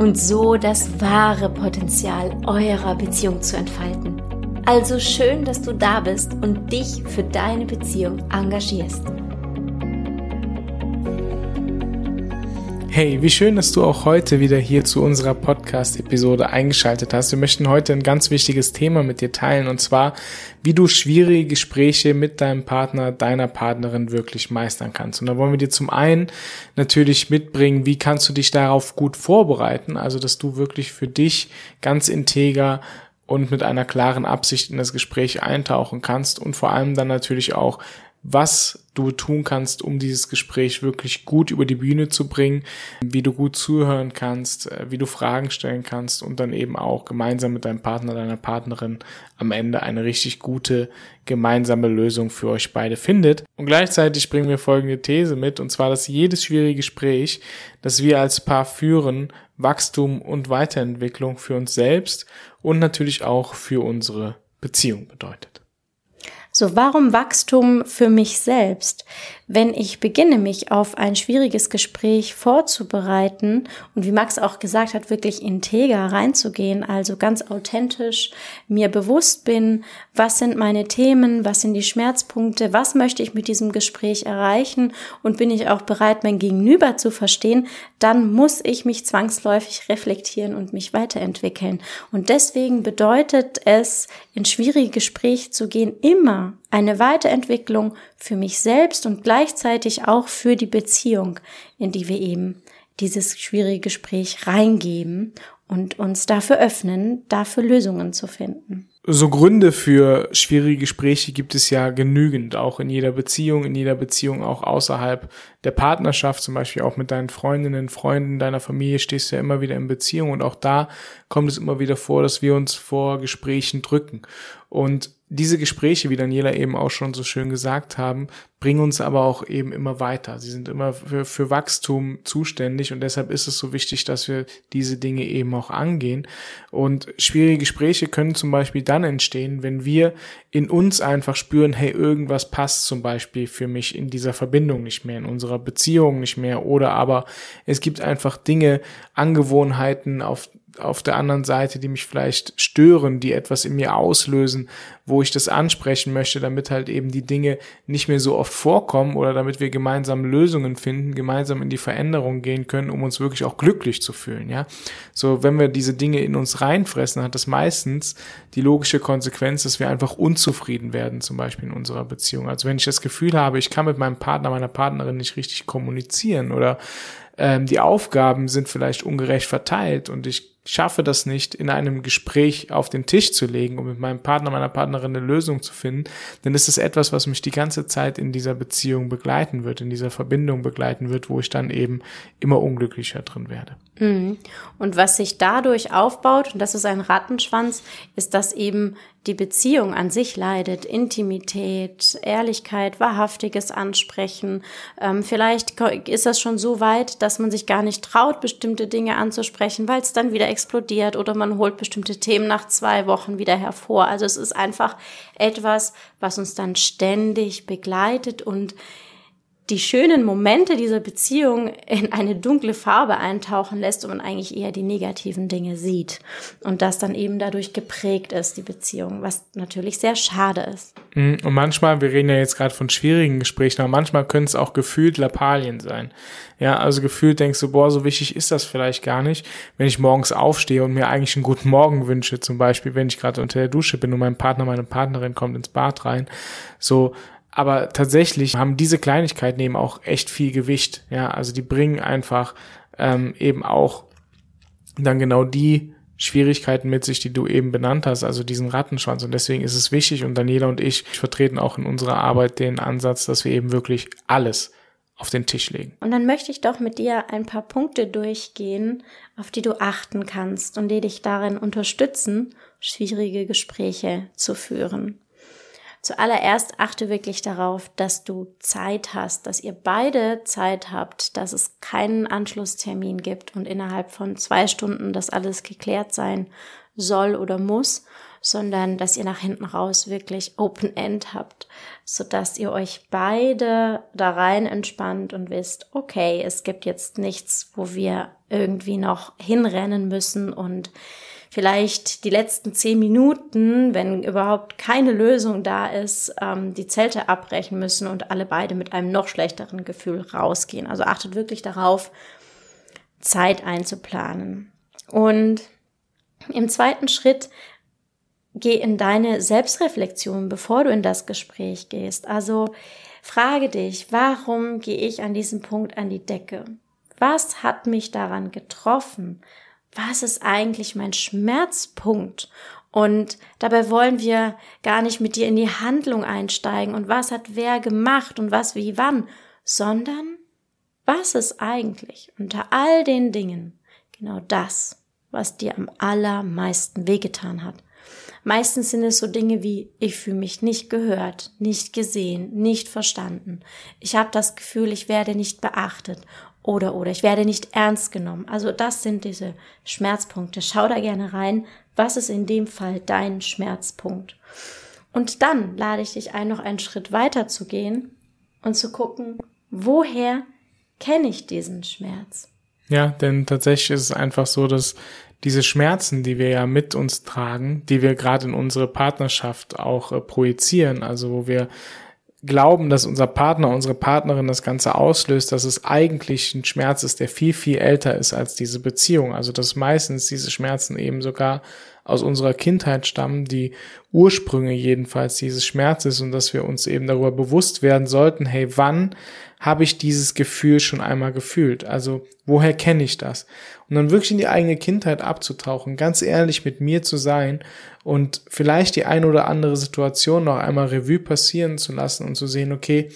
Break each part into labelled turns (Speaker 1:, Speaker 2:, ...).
Speaker 1: und so das wahre Potenzial eurer Beziehung zu entfalten. Also schön, dass du da bist und dich für deine Beziehung engagierst.
Speaker 2: Hey, wie schön, dass du auch heute wieder hier zu unserer Podcast-Episode eingeschaltet hast. Wir möchten heute ein ganz wichtiges Thema mit dir teilen und zwar, wie du schwierige Gespräche mit deinem Partner, deiner Partnerin wirklich meistern kannst. Und da wollen wir dir zum einen natürlich mitbringen, wie kannst du dich darauf gut vorbereiten, also dass du wirklich für dich ganz integer und mit einer klaren Absicht in das Gespräch eintauchen kannst und vor allem dann natürlich auch, was du tun kannst, um dieses Gespräch wirklich gut über die Bühne zu bringen, wie du gut zuhören kannst, äh, wie du Fragen stellen kannst und dann eben auch gemeinsam mit deinem Partner, deiner Partnerin am Ende eine richtig gute gemeinsame Lösung für euch beide findet. Und gleichzeitig bringen wir folgende These mit, und zwar, dass jedes schwierige Gespräch, das wir als Paar führen, Wachstum und Weiterentwicklung für uns selbst und natürlich auch für unsere Beziehung bedeutet.
Speaker 1: So, warum Wachstum für mich selbst? Wenn ich beginne, mich auf ein schwieriges Gespräch vorzubereiten und wie Max auch gesagt hat, wirklich integer reinzugehen, also ganz authentisch mir bewusst bin, was sind meine Themen, was sind die Schmerzpunkte, was möchte ich mit diesem Gespräch erreichen und bin ich auch bereit, mein Gegenüber zu verstehen, dann muss ich mich zwangsläufig reflektieren und mich weiterentwickeln. Und deswegen bedeutet es, in schwierige Gespräche zu gehen, immer eine Weiterentwicklung für mich selbst und gleichzeitig auch für die Beziehung, in die wir eben dieses schwierige Gespräch reingeben und uns dafür öffnen, dafür Lösungen zu finden.
Speaker 2: So Gründe für schwierige Gespräche gibt es ja genügend, auch in jeder Beziehung, in jeder Beziehung auch außerhalb der Partnerschaft, zum Beispiel auch mit deinen Freundinnen, Freunden, deiner Familie stehst du ja immer wieder in Beziehung und auch da kommt es immer wieder vor, dass wir uns vor Gesprächen drücken. Und diese Gespräche, wie Daniela eben auch schon so schön gesagt haben, bringen uns aber auch eben immer weiter. Sie sind immer für, für, Wachstum zuständig und deshalb ist es so wichtig, dass wir diese Dinge eben auch angehen. Und schwierige Gespräche können zum Beispiel dann entstehen, wenn wir in uns einfach spüren, hey, irgendwas passt zum Beispiel für mich in dieser Verbindung nicht mehr, in unserer Beziehung nicht mehr oder aber es gibt einfach Dinge, Angewohnheiten, auf auf der anderen Seite, die mich vielleicht stören, die etwas in mir auslösen, wo ich das ansprechen möchte, damit halt eben die Dinge nicht mehr so oft vorkommen oder damit wir gemeinsam Lösungen finden, gemeinsam in die Veränderung gehen können, um uns wirklich auch glücklich zu fühlen, ja. So, wenn wir diese Dinge in uns reinfressen, hat das meistens die logische Konsequenz, dass wir einfach unzufrieden werden, zum Beispiel in unserer Beziehung. Also wenn ich das Gefühl habe, ich kann mit meinem Partner, meiner Partnerin nicht richtig kommunizieren oder ähm, die Aufgaben sind vielleicht ungerecht verteilt und ich schaffe das nicht, in einem Gespräch auf den Tisch zu legen, um mit meinem Partner, meiner Partnerin eine Lösung zu finden, dann ist es etwas, was mich die ganze Zeit in dieser Beziehung begleiten wird, in dieser Verbindung begleiten wird, wo ich dann eben immer unglücklicher drin werde.
Speaker 1: Mhm. Und was sich dadurch aufbaut, und das ist ein Rattenschwanz, ist, dass eben die Beziehung an sich leidet. Intimität, Ehrlichkeit, wahrhaftiges Ansprechen. Ähm, vielleicht ist das schon so weit, dass man sich gar nicht traut, bestimmte Dinge anzusprechen, weil es dann wieder explodiert oder man holt bestimmte Themen nach zwei Wochen wieder hervor. Also es ist einfach etwas, was uns dann ständig begleitet und die schönen Momente dieser Beziehung in eine dunkle Farbe eintauchen lässt und man eigentlich eher die negativen Dinge sieht. Und das dann eben dadurch geprägt ist, die Beziehung, was natürlich sehr schade ist.
Speaker 2: Mhm. Und manchmal, wir reden ja jetzt gerade von schwierigen Gesprächen, aber manchmal können es auch gefühlt Lappalien sein. Ja, also gefühlt denkst du, boah, so wichtig ist das vielleicht gar nicht, wenn ich morgens aufstehe und mir eigentlich einen guten Morgen wünsche, zum Beispiel, wenn ich gerade unter der Dusche bin und mein Partner, meine Partnerin kommt ins Bad rein. So, aber tatsächlich haben diese Kleinigkeiten eben auch echt viel Gewicht. Ja, also die bringen einfach ähm, eben auch dann genau die Schwierigkeiten mit sich, die du eben benannt hast, also diesen Rattenschwanz. Und deswegen ist es wichtig und Daniela und ich vertreten auch in unserer Arbeit den Ansatz, dass wir eben wirklich alles auf den Tisch legen.
Speaker 1: Und dann möchte ich doch mit dir ein paar Punkte durchgehen, auf die du achten kannst und die dich darin unterstützen, schwierige Gespräche zu führen. Zuallererst achte wirklich darauf, dass du Zeit hast, dass ihr beide Zeit habt, dass es keinen Anschlusstermin gibt und innerhalb von zwei Stunden das alles geklärt sein soll oder muss, sondern dass ihr nach hinten raus wirklich Open End habt, so dass ihr euch beide da rein entspannt und wisst, okay, es gibt jetzt nichts, wo wir irgendwie noch hinrennen müssen und vielleicht die letzten zehn Minuten, wenn überhaupt keine Lösung da ist, ähm, die Zelte abbrechen müssen und alle beide mit einem noch schlechteren Gefühl rausgehen. Also achtet wirklich darauf, Zeit einzuplanen. Und im zweiten Schritt geh in deine Selbstreflexion, bevor du in das Gespräch gehst. Also frage dich, warum gehe ich an diesem Punkt an die Decke? Was hat mich daran getroffen? Was ist eigentlich mein Schmerzpunkt? Und dabei wollen wir gar nicht mit dir in die Handlung einsteigen und was hat wer gemacht und was wie wann, sondern was ist eigentlich unter all den Dingen genau das, was dir am allermeisten wehgetan hat? Meistens sind es so Dinge wie, ich fühle mich nicht gehört, nicht gesehen, nicht verstanden. Ich habe das Gefühl, ich werde nicht beachtet oder oder ich werde nicht ernst genommen. Also das sind diese Schmerzpunkte. Schau da gerne rein, was ist in dem Fall dein Schmerzpunkt. Und dann lade ich dich ein, noch einen Schritt weiter zu gehen und zu gucken, woher kenne ich diesen Schmerz?
Speaker 2: Ja, denn tatsächlich ist es einfach so, dass diese Schmerzen, die wir ja mit uns tragen, die wir gerade in unsere Partnerschaft auch äh, projizieren, also wo wir glauben, dass unser Partner, unsere Partnerin das Ganze auslöst, dass es eigentlich ein Schmerz ist, der viel, viel älter ist als diese Beziehung. Also dass meistens diese Schmerzen eben sogar aus unserer Kindheit stammen, die Ursprünge jedenfalls dieses Schmerzes und dass wir uns eben darüber bewusst werden sollten, hey, wann habe ich dieses Gefühl schon einmal gefühlt? Also woher kenne ich das? Und dann wirklich in die eigene Kindheit abzutauchen, ganz ehrlich mit mir zu sein und vielleicht die ein oder andere Situation noch einmal Revue passieren zu lassen und zu sehen, okay,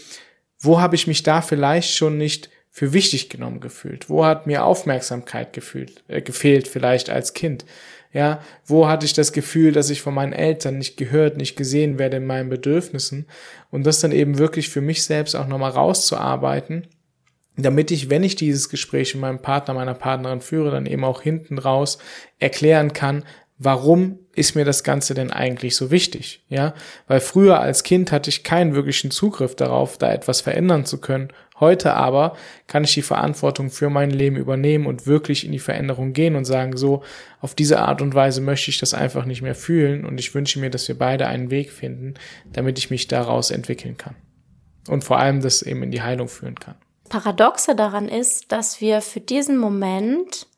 Speaker 2: wo habe ich mich da vielleicht schon nicht für wichtig genommen gefühlt? Wo hat mir Aufmerksamkeit gefühlt, äh, gefehlt vielleicht als Kind? Ja, wo hatte ich das Gefühl, dass ich von meinen Eltern nicht gehört, nicht gesehen werde in meinen Bedürfnissen und das dann eben wirklich für mich selbst auch nochmal rauszuarbeiten, damit ich, wenn ich dieses Gespräch mit meinem Partner, meiner Partnerin führe, dann eben auch hinten raus erklären kann, warum ist mir das Ganze denn eigentlich so wichtig? Ja, weil früher als Kind hatte ich keinen wirklichen Zugriff darauf, da etwas verändern zu können. Heute aber kann ich die Verantwortung für mein Leben übernehmen und wirklich in die Veränderung gehen und sagen, so, auf diese Art und Weise möchte ich das einfach nicht mehr fühlen und ich wünsche mir, dass wir beide einen Weg finden, damit ich mich daraus entwickeln kann. Und vor allem das eben in die Heilung führen kann.
Speaker 1: Paradoxe daran ist, dass wir für diesen Moment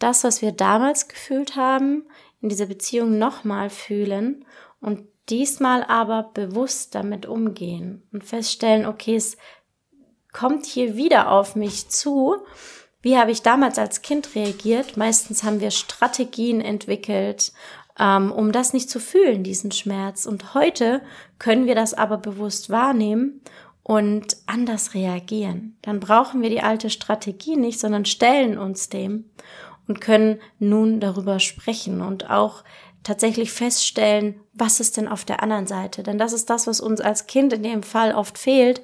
Speaker 1: das, was wir damals gefühlt haben, in dieser Beziehung nochmal fühlen und diesmal aber bewusst damit umgehen und feststellen, okay, es kommt hier wieder auf mich zu. Wie habe ich damals als Kind reagiert? Meistens haben wir Strategien entwickelt, ähm, um das nicht zu fühlen, diesen Schmerz. Und heute können wir das aber bewusst wahrnehmen und anders reagieren. Dann brauchen wir die alte Strategie nicht, sondern stellen uns dem und können nun darüber sprechen und auch tatsächlich feststellen, was ist denn auf der anderen Seite? Denn das ist das, was uns als Kind in dem Fall oft fehlt,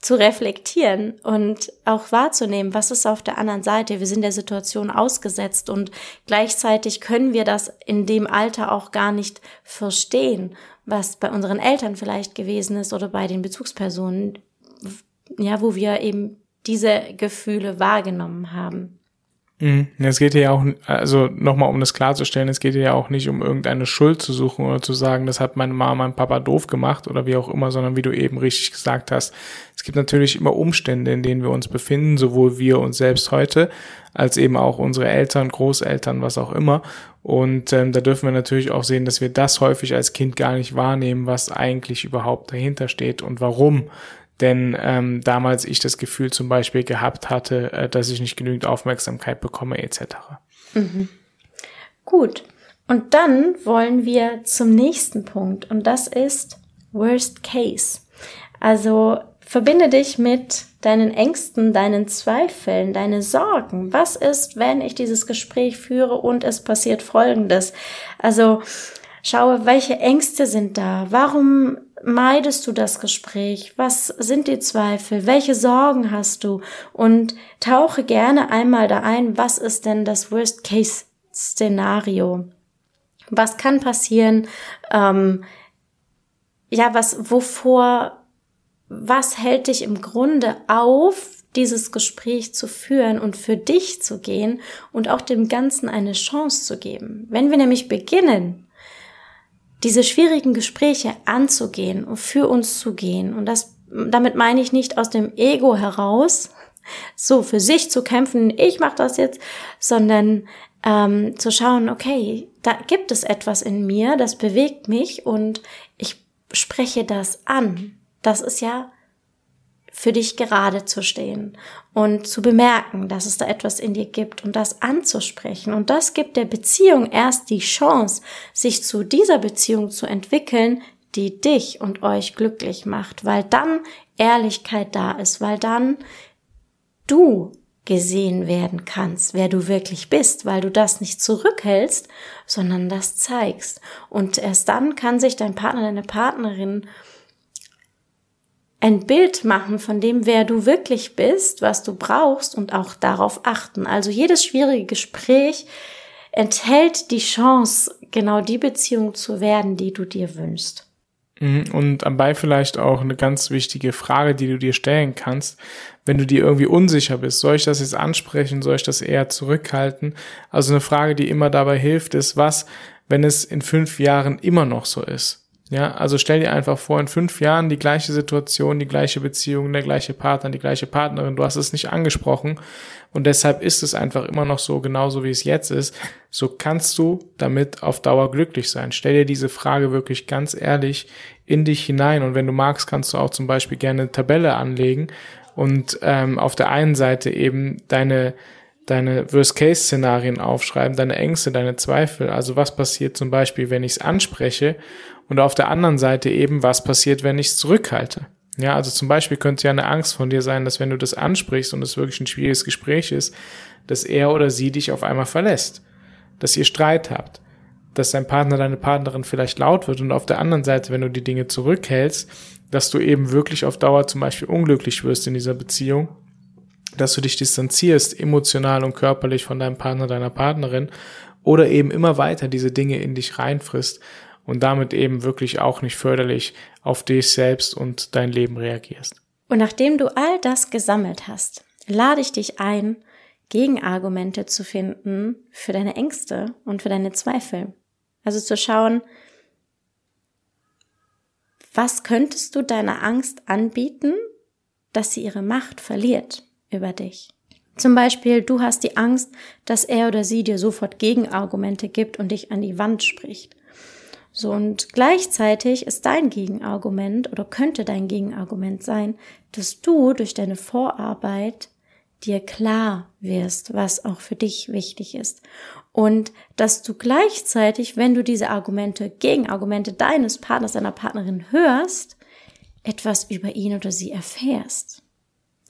Speaker 1: zu reflektieren und auch wahrzunehmen, was ist auf der anderen Seite. Wir sind der Situation ausgesetzt und gleichzeitig können wir das in dem Alter auch gar nicht verstehen, was bei unseren Eltern vielleicht gewesen ist oder bei den Bezugspersonen, ja, wo wir eben diese Gefühle wahrgenommen haben.
Speaker 2: Mhm. Es geht ja auch, also nochmal um das klarzustellen, es geht ja auch nicht um irgendeine Schuld zu suchen oder zu sagen, das hat meine Mama, mein Papa doof gemacht oder wie auch immer, sondern wie du eben richtig gesagt hast, es gibt natürlich immer Umstände, in denen wir uns befinden, sowohl wir uns selbst heute, als eben auch unsere Eltern, Großeltern, was auch immer. Und ähm, da dürfen wir natürlich auch sehen, dass wir das häufig als Kind gar nicht wahrnehmen, was eigentlich überhaupt dahinter steht und warum denn ähm, damals ich das Gefühl zum Beispiel gehabt hatte, äh, dass ich nicht genügend Aufmerksamkeit bekomme etc.
Speaker 1: Mhm. Gut. Und dann wollen wir zum nächsten Punkt und das ist Worst Case. Also Verbinde dich mit deinen Ängsten, deinen Zweifeln, deine Sorgen. Was ist, wenn ich dieses Gespräch führe und es passiert Folgendes? Also schaue, welche Ängste sind da? Warum meidest du das Gespräch? Was sind die Zweifel? Welche Sorgen hast du? Und tauche gerne einmal da ein, was ist denn das Worst-Case-Szenario? Was kann passieren? Ähm, ja, was, wovor, was hält dich im Grunde auf, dieses Gespräch zu führen und für dich zu gehen und auch dem Ganzen eine Chance zu geben? Wenn wir nämlich beginnen, diese schwierigen Gespräche anzugehen und für uns zu gehen, und das, damit meine ich nicht aus dem Ego heraus, so für sich zu kämpfen, ich mache das jetzt, sondern ähm, zu schauen, okay, da gibt es etwas in mir, das bewegt mich und ich spreche das an. Das ist ja für dich gerade zu stehen und zu bemerken, dass es da etwas in dir gibt und das anzusprechen. Und das gibt der Beziehung erst die Chance, sich zu dieser Beziehung zu entwickeln, die dich und euch glücklich macht, weil dann Ehrlichkeit da ist, weil dann du gesehen werden kannst, wer du wirklich bist, weil du das nicht zurückhältst, sondern das zeigst. Und erst dann kann sich dein Partner, deine Partnerin ein Bild machen von dem, wer du wirklich bist, was du brauchst und auch darauf achten. Also jedes schwierige Gespräch enthält die Chance, genau die Beziehung zu werden, die du dir wünschst.
Speaker 2: Mhm, und dabei vielleicht auch eine ganz wichtige Frage, die du dir stellen kannst, wenn du dir irgendwie unsicher bist, soll ich das jetzt ansprechen, soll ich das eher zurückhalten? Also eine Frage, die immer dabei hilft, ist, was, wenn es in fünf Jahren immer noch so ist? Ja, also stell dir einfach vor, in fünf Jahren die gleiche Situation, die gleiche Beziehung, der gleiche Partner, die gleiche Partnerin, du hast es nicht angesprochen und deshalb ist es einfach immer noch so, genauso wie es jetzt ist. So kannst du damit auf Dauer glücklich sein. Stell dir diese Frage wirklich ganz ehrlich in dich hinein und wenn du magst, kannst du auch zum Beispiel gerne eine Tabelle anlegen und ähm, auf der einen Seite eben deine deine Worst-Case-Szenarien aufschreiben, deine Ängste, deine Zweifel. Also was passiert zum Beispiel, wenn ich es anspreche und auf der anderen Seite eben, was passiert, wenn ich es zurückhalte. Ja, also zum Beispiel könnte ja eine Angst von dir sein, dass wenn du das ansprichst und es wirklich ein schwieriges Gespräch ist, dass er oder sie dich auf einmal verlässt, dass ihr Streit habt, dass dein Partner, deine Partnerin vielleicht laut wird und auf der anderen Seite, wenn du die Dinge zurückhältst, dass du eben wirklich auf Dauer zum Beispiel unglücklich wirst in dieser Beziehung dass du dich distanzierst, emotional und körperlich von deinem Partner, deiner Partnerin, oder eben immer weiter diese Dinge in dich reinfrisst und damit eben wirklich auch nicht förderlich auf dich selbst und dein Leben reagierst.
Speaker 1: Und nachdem du all das gesammelt hast, lade ich dich ein, Gegenargumente zu finden für deine Ängste und für deine Zweifel. Also zu schauen, was könntest du deiner Angst anbieten, dass sie ihre Macht verliert? Über dich. Zum Beispiel, du hast die Angst, dass er oder sie dir sofort Gegenargumente gibt und dich an die Wand spricht. So, und gleichzeitig ist dein Gegenargument oder könnte dein Gegenargument sein, dass du durch deine Vorarbeit dir klar wirst, was auch für dich wichtig ist. Und dass du gleichzeitig, wenn du diese Argumente, Gegenargumente deines Partners, deiner Partnerin hörst, etwas über ihn oder sie erfährst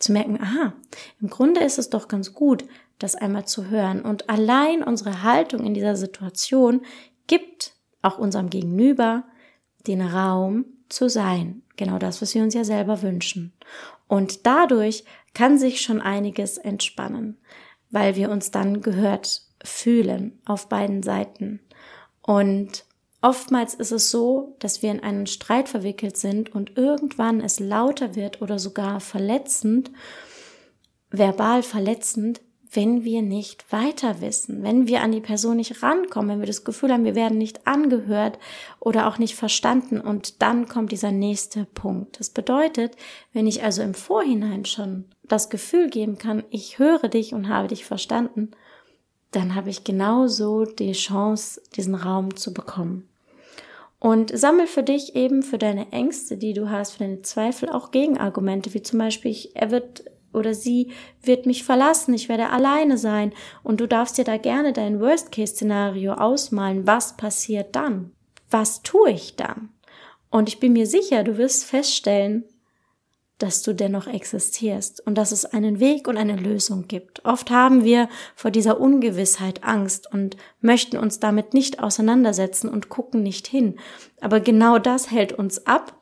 Speaker 1: zu merken, aha, im Grunde ist es doch ganz gut, das einmal zu hören. Und allein unsere Haltung in dieser Situation gibt auch unserem Gegenüber den Raum zu sein. Genau das, was wir uns ja selber wünschen. Und dadurch kann sich schon einiges entspannen, weil wir uns dann gehört fühlen auf beiden Seiten. Und Oftmals ist es so, dass wir in einen Streit verwickelt sind und irgendwann es lauter wird oder sogar verletzend, verbal verletzend, wenn wir nicht weiter wissen, wenn wir an die Person nicht rankommen, wenn wir das Gefühl haben, wir werden nicht angehört oder auch nicht verstanden und dann kommt dieser nächste Punkt. Das bedeutet, wenn ich also im Vorhinein schon das Gefühl geben kann, ich höre dich und habe dich verstanden, dann habe ich genauso die Chance, diesen Raum zu bekommen. Und sammel für dich eben für deine Ängste, die du hast, für deine Zweifel auch Gegenargumente, wie zum Beispiel, er wird oder sie wird mich verlassen, ich werde alleine sein. Und du darfst dir da gerne dein Worst-Case-Szenario ausmalen. Was passiert dann? Was tue ich dann? Und ich bin mir sicher, du wirst feststellen, dass du dennoch existierst und dass es einen Weg und eine Lösung gibt. Oft haben wir vor dieser Ungewissheit Angst und möchten uns damit nicht auseinandersetzen und gucken nicht hin. Aber genau das hält uns ab,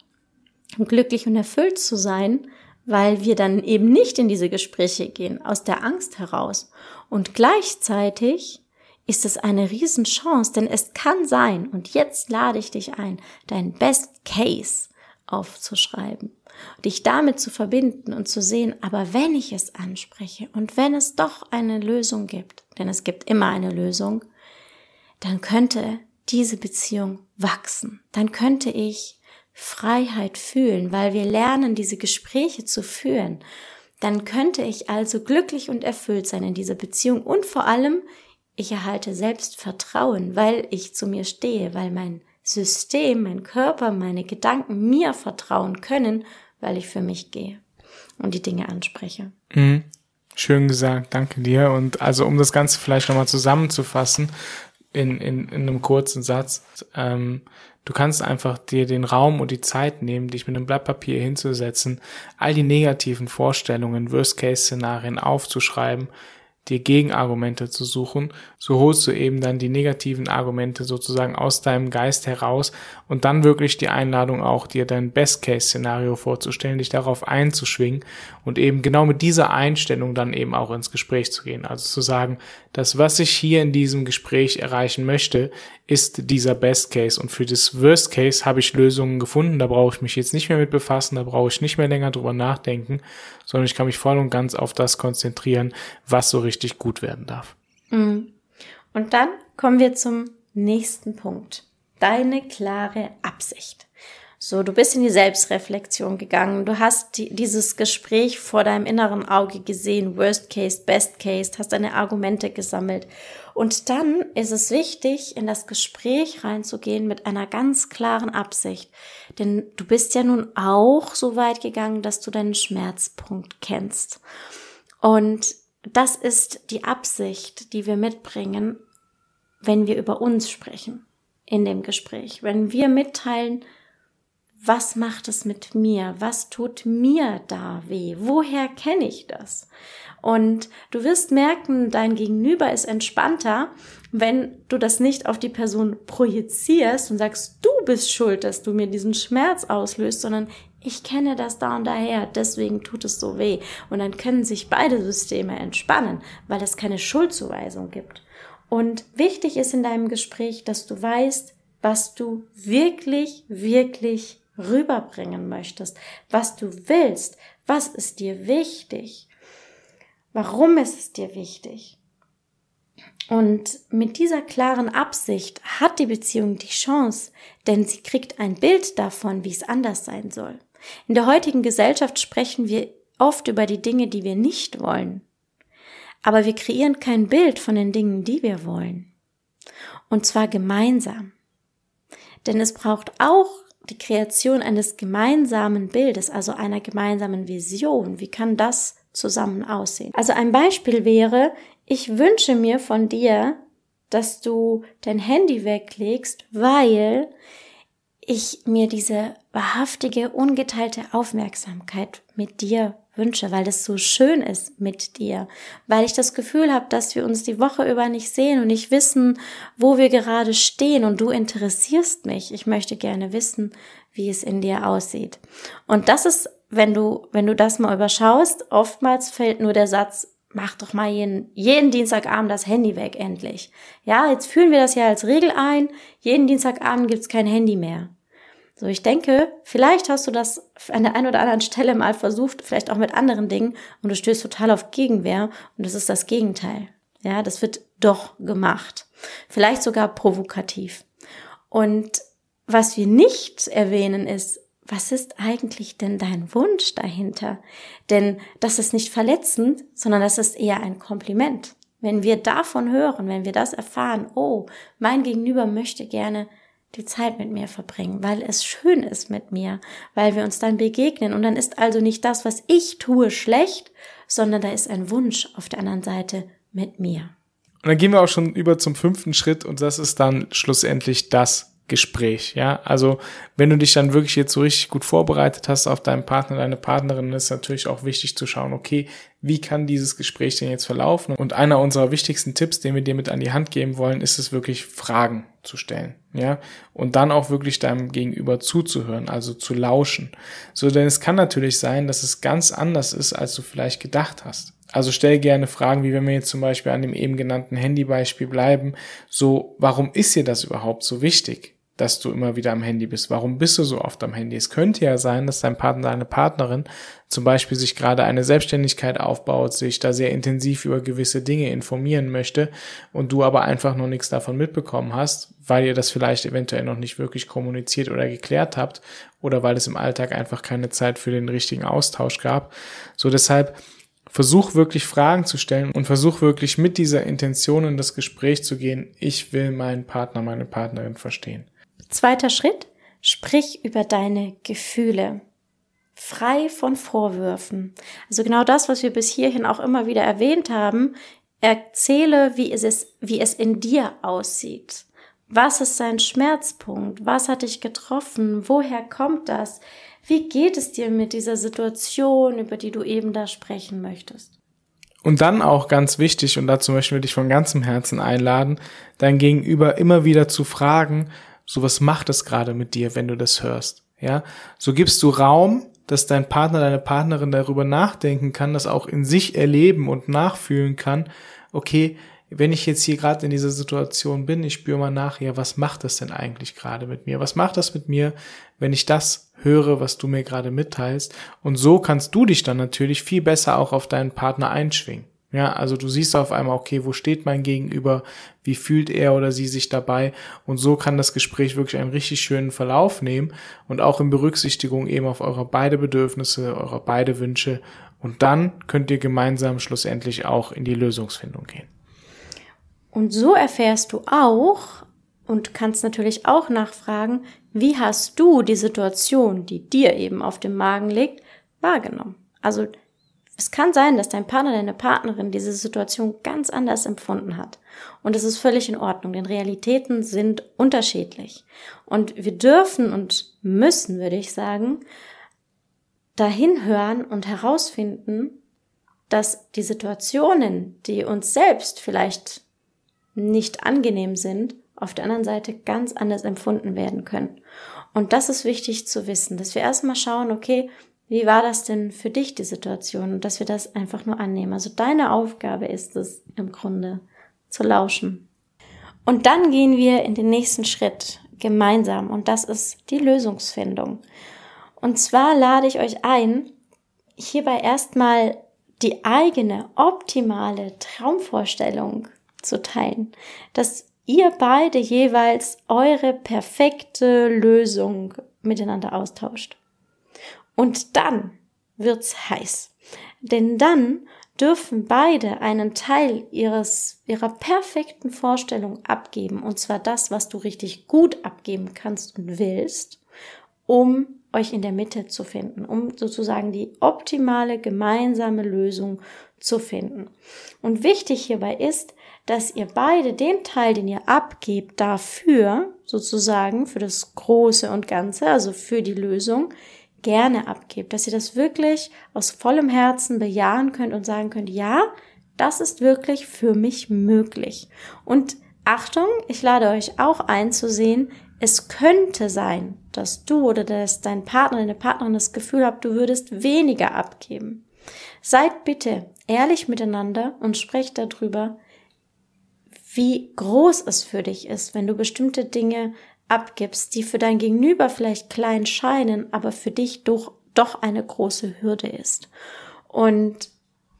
Speaker 1: glücklich und erfüllt zu sein, weil wir dann eben nicht in diese Gespräche gehen, aus der Angst heraus. Und gleichzeitig ist es eine Riesenchance, denn es kann sein, und jetzt lade ich dich ein, dein Best Case aufzuschreiben, dich damit zu verbinden und zu sehen, aber wenn ich es anspreche und wenn es doch eine Lösung gibt, denn es gibt immer eine Lösung, dann könnte diese Beziehung wachsen, dann könnte ich Freiheit fühlen, weil wir lernen, diese Gespräche zu führen, dann könnte ich also glücklich und erfüllt sein in dieser Beziehung und vor allem, ich erhalte Selbstvertrauen, weil ich zu mir stehe, weil mein System, mein Körper, meine Gedanken mir vertrauen können, weil ich für mich gehe und die Dinge anspreche.
Speaker 2: Mhm. Schön gesagt, danke dir. Und also um das Ganze vielleicht nochmal zusammenzufassen in, in, in einem kurzen Satz, ähm, du kannst einfach dir den Raum und die Zeit nehmen, dich mit einem Blatt Papier hinzusetzen, all die negativen Vorstellungen, Worst-Case-Szenarien aufzuschreiben, dir Gegenargumente zu suchen, so holst du eben dann die negativen Argumente sozusagen aus deinem Geist heraus und dann wirklich die Einladung auch, dir dein Best-Case-Szenario vorzustellen, dich darauf einzuschwingen und eben genau mit dieser Einstellung dann eben auch ins Gespräch zu gehen. Also zu sagen, das, was ich hier in diesem Gespräch erreichen möchte, ist dieser Best Case. Und für das Worst Case habe ich Lösungen gefunden. Da brauche ich mich jetzt nicht mehr mit befassen, da brauche ich nicht mehr länger drüber nachdenken, sondern ich kann mich voll und ganz auf das konzentrieren, was so richtig gut werden darf.
Speaker 1: Mhm. Und dann kommen wir zum nächsten Punkt. Deine klare Absicht. So, du bist in die Selbstreflexion gegangen. Du hast die, dieses Gespräch vor deinem inneren Auge gesehen. Worst Case, Best Case, hast deine Argumente gesammelt. Und dann ist es wichtig, in das Gespräch reinzugehen mit einer ganz klaren Absicht. Denn du bist ja nun auch so weit gegangen, dass du deinen Schmerzpunkt kennst. Und das ist die Absicht, die wir mitbringen, wenn wir über uns sprechen in dem Gespräch. Wenn wir mitteilen, was macht es mit mir? Was tut mir da weh? Woher kenne ich das? Und du wirst merken, dein Gegenüber ist entspannter, wenn du das nicht auf die Person projizierst und sagst, du bist schuld, dass du mir diesen Schmerz auslöst, sondern ich kenne das da und daher, deswegen tut es so weh. Und dann können sich beide Systeme entspannen, weil es keine Schuldzuweisung gibt. Und wichtig ist in deinem Gespräch, dass du weißt, was du wirklich, wirklich rüberbringen möchtest, was du willst, was ist dir wichtig, warum ist es dir wichtig. Und mit dieser klaren Absicht hat die Beziehung die Chance, denn sie kriegt ein Bild davon, wie es anders sein soll. In der heutigen Gesellschaft sprechen wir oft über die Dinge, die wir nicht wollen. Aber wir kreieren kein Bild von den Dingen, die wir wollen. Und zwar gemeinsam. Denn es braucht auch die Kreation eines gemeinsamen Bildes, also einer gemeinsamen Vision. Wie kann das zusammen aussehen? Also ein Beispiel wäre, ich wünsche mir von dir, dass du dein Handy weglegst, weil ich mir diese wahrhaftige, ungeteilte Aufmerksamkeit mit dir wünsche, weil es so schön ist mit dir, weil ich das Gefühl habe, dass wir uns die Woche über nicht sehen und nicht wissen, wo wir gerade stehen und du interessierst mich. Ich möchte gerne wissen, wie es in dir aussieht. Und das ist, wenn du, wenn du das mal überschaust, oftmals fällt nur der Satz, mach doch mal jeden, jeden Dienstagabend das Handy weg, endlich. Ja, jetzt führen wir das ja als Regel ein. Jeden Dienstagabend gibt's kein Handy mehr. So, ich denke, vielleicht hast du das an der einen oder anderen Stelle mal versucht, vielleicht auch mit anderen Dingen, und du stößt total auf Gegenwehr, und das ist das Gegenteil. Ja, das wird doch gemacht. Vielleicht sogar provokativ. Und was wir nicht erwähnen ist, was ist eigentlich denn dein Wunsch dahinter? Denn das ist nicht verletzend, sondern das ist eher ein Kompliment. Wenn wir davon hören, wenn wir das erfahren, oh, mein Gegenüber möchte gerne die Zeit mit mir verbringen, weil es schön ist mit mir, weil wir uns dann begegnen und dann ist also nicht das, was ich tue, schlecht, sondern da ist ein Wunsch auf der anderen Seite mit mir.
Speaker 2: Und dann gehen wir auch schon über zum fünften Schritt und das ist dann schlussendlich das Gespräch, ja. Also, wenn du dich dann wirklich jetzt so richtig gut vorbereitet hast auf deinen Partner, deine Partnerin, ist natürlich auch wichtig zu schauen, okay, wie kann dieses Gespräch denn jetzt verlaufen? Und einer unserer wichtigsten Tipps, den wir dir mit an die Hand geben wollen, ist es wirklich Fragen zu stellen, ja. Und dann auch wirklich deinem Gegenüber zuzuhören, also zu lauschen. So, denn es kann natürlich sein, dass es ganz anders ist, als du vielleicht gedacht hast. Also stell gerne Fragen, wie wenn wir jetzt zum Beispiel an dem eben genannten Handybeispiel bleiben, so, warum ist dir das überhaupt so wichtig? Dass du immer wieder am Handy bist. Warum bist du so oft am Handy? Es könnte ja sein, dass dein Partner, deine Partnerin zum Beispiel sich gerade eine Selbstständigkeit aufbaut, sich da sehr intensiv über gewisse Dinge informieren möchte und du aber einfach noch nichts davon mitbekommen hast, weil ihr das vielleicht eventuell noch nicht wirklich kommuniziert oder geklärt habt oder weil es im Alltag einfach keine Zeit für den richtigen Austausch gab. So deshalb Versuch wirklich Fragen zu stellen und versuch wirklich mit dieser Intention in das Gespräch zu gehen. Ich will meinen Partner, meine Partnerin verstehen.
Speaker 1: Zweiter Schritt, sprich über deine Gefühle. Frei von Vorwürfen. Also genau das, was wir bis hierhin auch immer wieder erwähnt haben. Erzähle, wie es, wie es in dir aussieht. Was ist dein Schmerzpunkt? Was hat dich getroffen? Woher kommt das? Wie geht es dir mit dieser Situation, über die du eben da sprechen möchtest?
Speaker 2: Und dann auch ganz wichtig, und dazu möchten wir dich von ganzem Herzen einladen, dein Gegenüber immer wieder zu fragen, so was macht es gerade mit dir, wenn du das hörst. Ja, so gibst du Raum, dass dein Partner, deine Partnerin darüber nachdenken kann, das auch in sich erleben und nachfühlen kann. Okay, wenn ich jetzt hier gerade in dieser Situation bin, ich spüre mal nach, ja, was macht das denn eigentlich gerade mit mir? Was macht das mit mir, wenn ich das höre, was du mir gerade mitteilst? Und so kannst du dich dann natürlich viel besser auch auf deinen Partner einschwingen. Ja, also du siehst auf einmal, okay, wo steht mein Gegenüber, wie fühlt er oder sie sich dabei und so kann das Gespräch wirklich einen richtig schönen Verlauf nehmen und auch in Berücksichtigung eben auf eure beide Bedürfnisse, eure beide Wünsche und dann könnt ihr gemeinsam schlussendlich auch in die Lösungsfindung gehen.
Speaker 1: Und so erfährst du auch und kannst natürlich auch nachfragen, wie hast du die Situation, die dir eben auf dem Magen liegt, wahrgenommen? Also es kann sein, dass dein Partner, deine Partnerin diese Situation ganz anders empfunden hat. Und es ist völlig in Ordnung, denn Realitäten sind unterschiedlich. Und wir dürfen und müssen, würde ich sagen, dahin hören und herausfinden, dass die Situationen, die uns selbst vielleicht nicht angenehm sind, auf der anderen Seite ganz anders empfunden werden können. Und das ist wichtig zu wissen, dass wir erstmal schauen, okay, wie war das denn für dich, die Situation? Dass wir das einfach nur annehmen. Also deine Aufgabe ist es im Grunde zu lauschen. Und dann gehen wir in den nächsten Schritt gemeinsam und das ist die Lösungsfindung. Und zwar lade ich euch ein, hierbei erstmal die eigene optimale Traumvorstellung zu teilen, dass ihr beide jeweils eure perfekte Lösung miteinander austauscht. Und dann wird's heiß. Denn dann dürfen beide einen Teil ihres, ihrer perfekten Vorstellung abgeben. Und zwar das, was du richtig gut abgeben kannst und willst, um euch in der Mitte zu finden, um sozusagen die optimale gemeinsame Lösung zu finden. Und wichtig hierbei ist, dass ihr beide den Teil, den ihr abgebt, dafür sozusagen für das Große und Ganze, also für die Lösung, gerne abgebt, dass ihr das wirklich aus vollem Herzen bejahen könnt und sagen könnt, ja, das ist wirklich für mich möglich. Und Achtung, ich lade euch auch einzusehen, es könnte sein, dass du oder dass dein Partner, deine Partnerin das Gefühl habt, du würdest weniger abgeben. Seid bitte ehrlich miteinander und sprecht darüber, wie groß es für dich ist, wenn du bestimmte Dinge abgibst, die für dein Gegenüber vielleicht klein scheinen, aber für dich doch, doch eine große Hürde ist. Und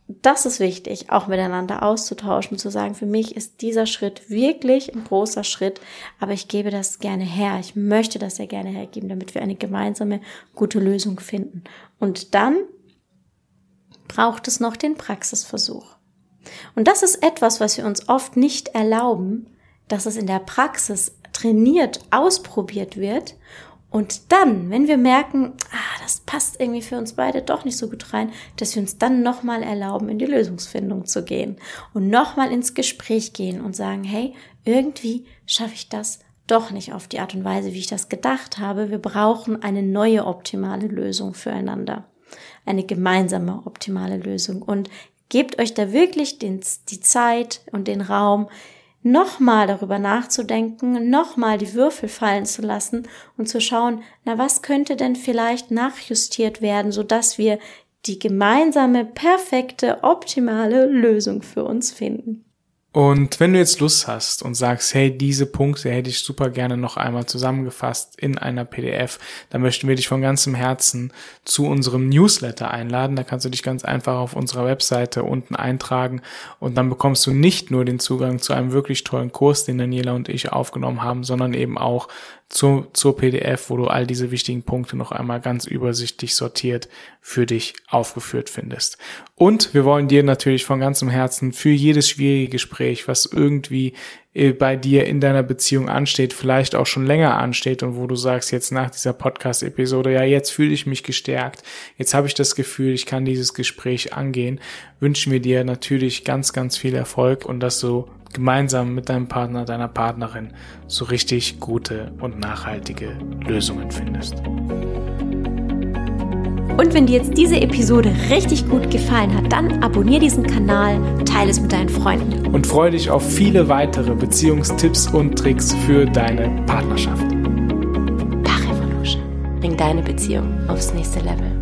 Speaker 1: das ist wichtig, auch miteinander auszutauschen, zu sagen, für mich ist dieser Schritt wirklich ein großer Schritt, aber ich gebe das gerne her. Ich möchte das sehr gerne hergeben, damit wir eine gemeinsame gute Lösung finden. Und dann braucht es noch den Praxisversuch. Und das ist etwas, was wir uns oft nicht erlauben, dass es in der Praxis trainiert, ausprobiert wird. Und dann, wenn wir merken, ah, das passt irgendwie für uns beide doch nicht so gut rein, dass wir uns dann nochmal erlauben, in die Lösungsfindung zu gehen und nochmal ins Gespräch gehen und sagen, hey, irgendwie schaffe ich das doch nicht auf die Art und Weise, wie ich das gedacht habe. Wir brauchen eine neue optimale Lösung füreinander. Eine gemeinsame optimale Lösung. Und gebt euch da wirklich den, die Zeit und den Raum, nochmal darüber nachzudenken, nochmal die Würfel fallen zu lassen und zu schauen, na was könnte denn vielleicht nachjustiert werden, so dass wir die gemeinsame, perfekte, optimale Lösung für uns finden.
Speaker 2: Und wenn du jetzt Lust hast und sagst, hey, diese Punkte hätte ich super gerne noch einmal zusammengefasst in einer PDF, dann möchten wir dich von ganzem Herzen zu unserem Newsletter einladen. Da kannst du dich ganz einfach auf unserer Webseite unten eintragen und dann bekommst du nicht nur den Zugang zu einem wirklich tollen Kurs, den Daniela und ich aufgenommen haben, sondern eben auch zu, zur PDF, wo du all diese wichtigen Punkte noch einmal ganz übersichtlich sortiert für dich aufgeführt findest. Und wir wollen dir natürlich von ganzem Herzen für jedes schwierige Gespräch, was irgendwie bei dir in deiner Beziehung ansteht, vielleicht auch schon länger ansteht und wo du sagst, jetzt nach dieser Podcast-Episode, ja, jetzt fühle ich mich gestärkt, jetzt habe ich das Gefühl, ich kann dieses Gespräch angehen, wünschen wir dir natürlich ganz, ganz viel Erfolg und dass du gemeinsam mit deinem Partner, deiner Partnerin so richtig gute und nachhaltige Lösungen findest.
Speaker 1: Und wenn dir jetzt diese Episode richtig gut gefallen hat, dann abonniere diesen Kanal, teile es mit deinen Freunden.
Speaker 2: Und freue dich auf viele weitere Beziehungstipps und Tricks für deine Partnerschaft.
Speaker 1: Parevolution. Bring deine Beziehung aufs nächste Level.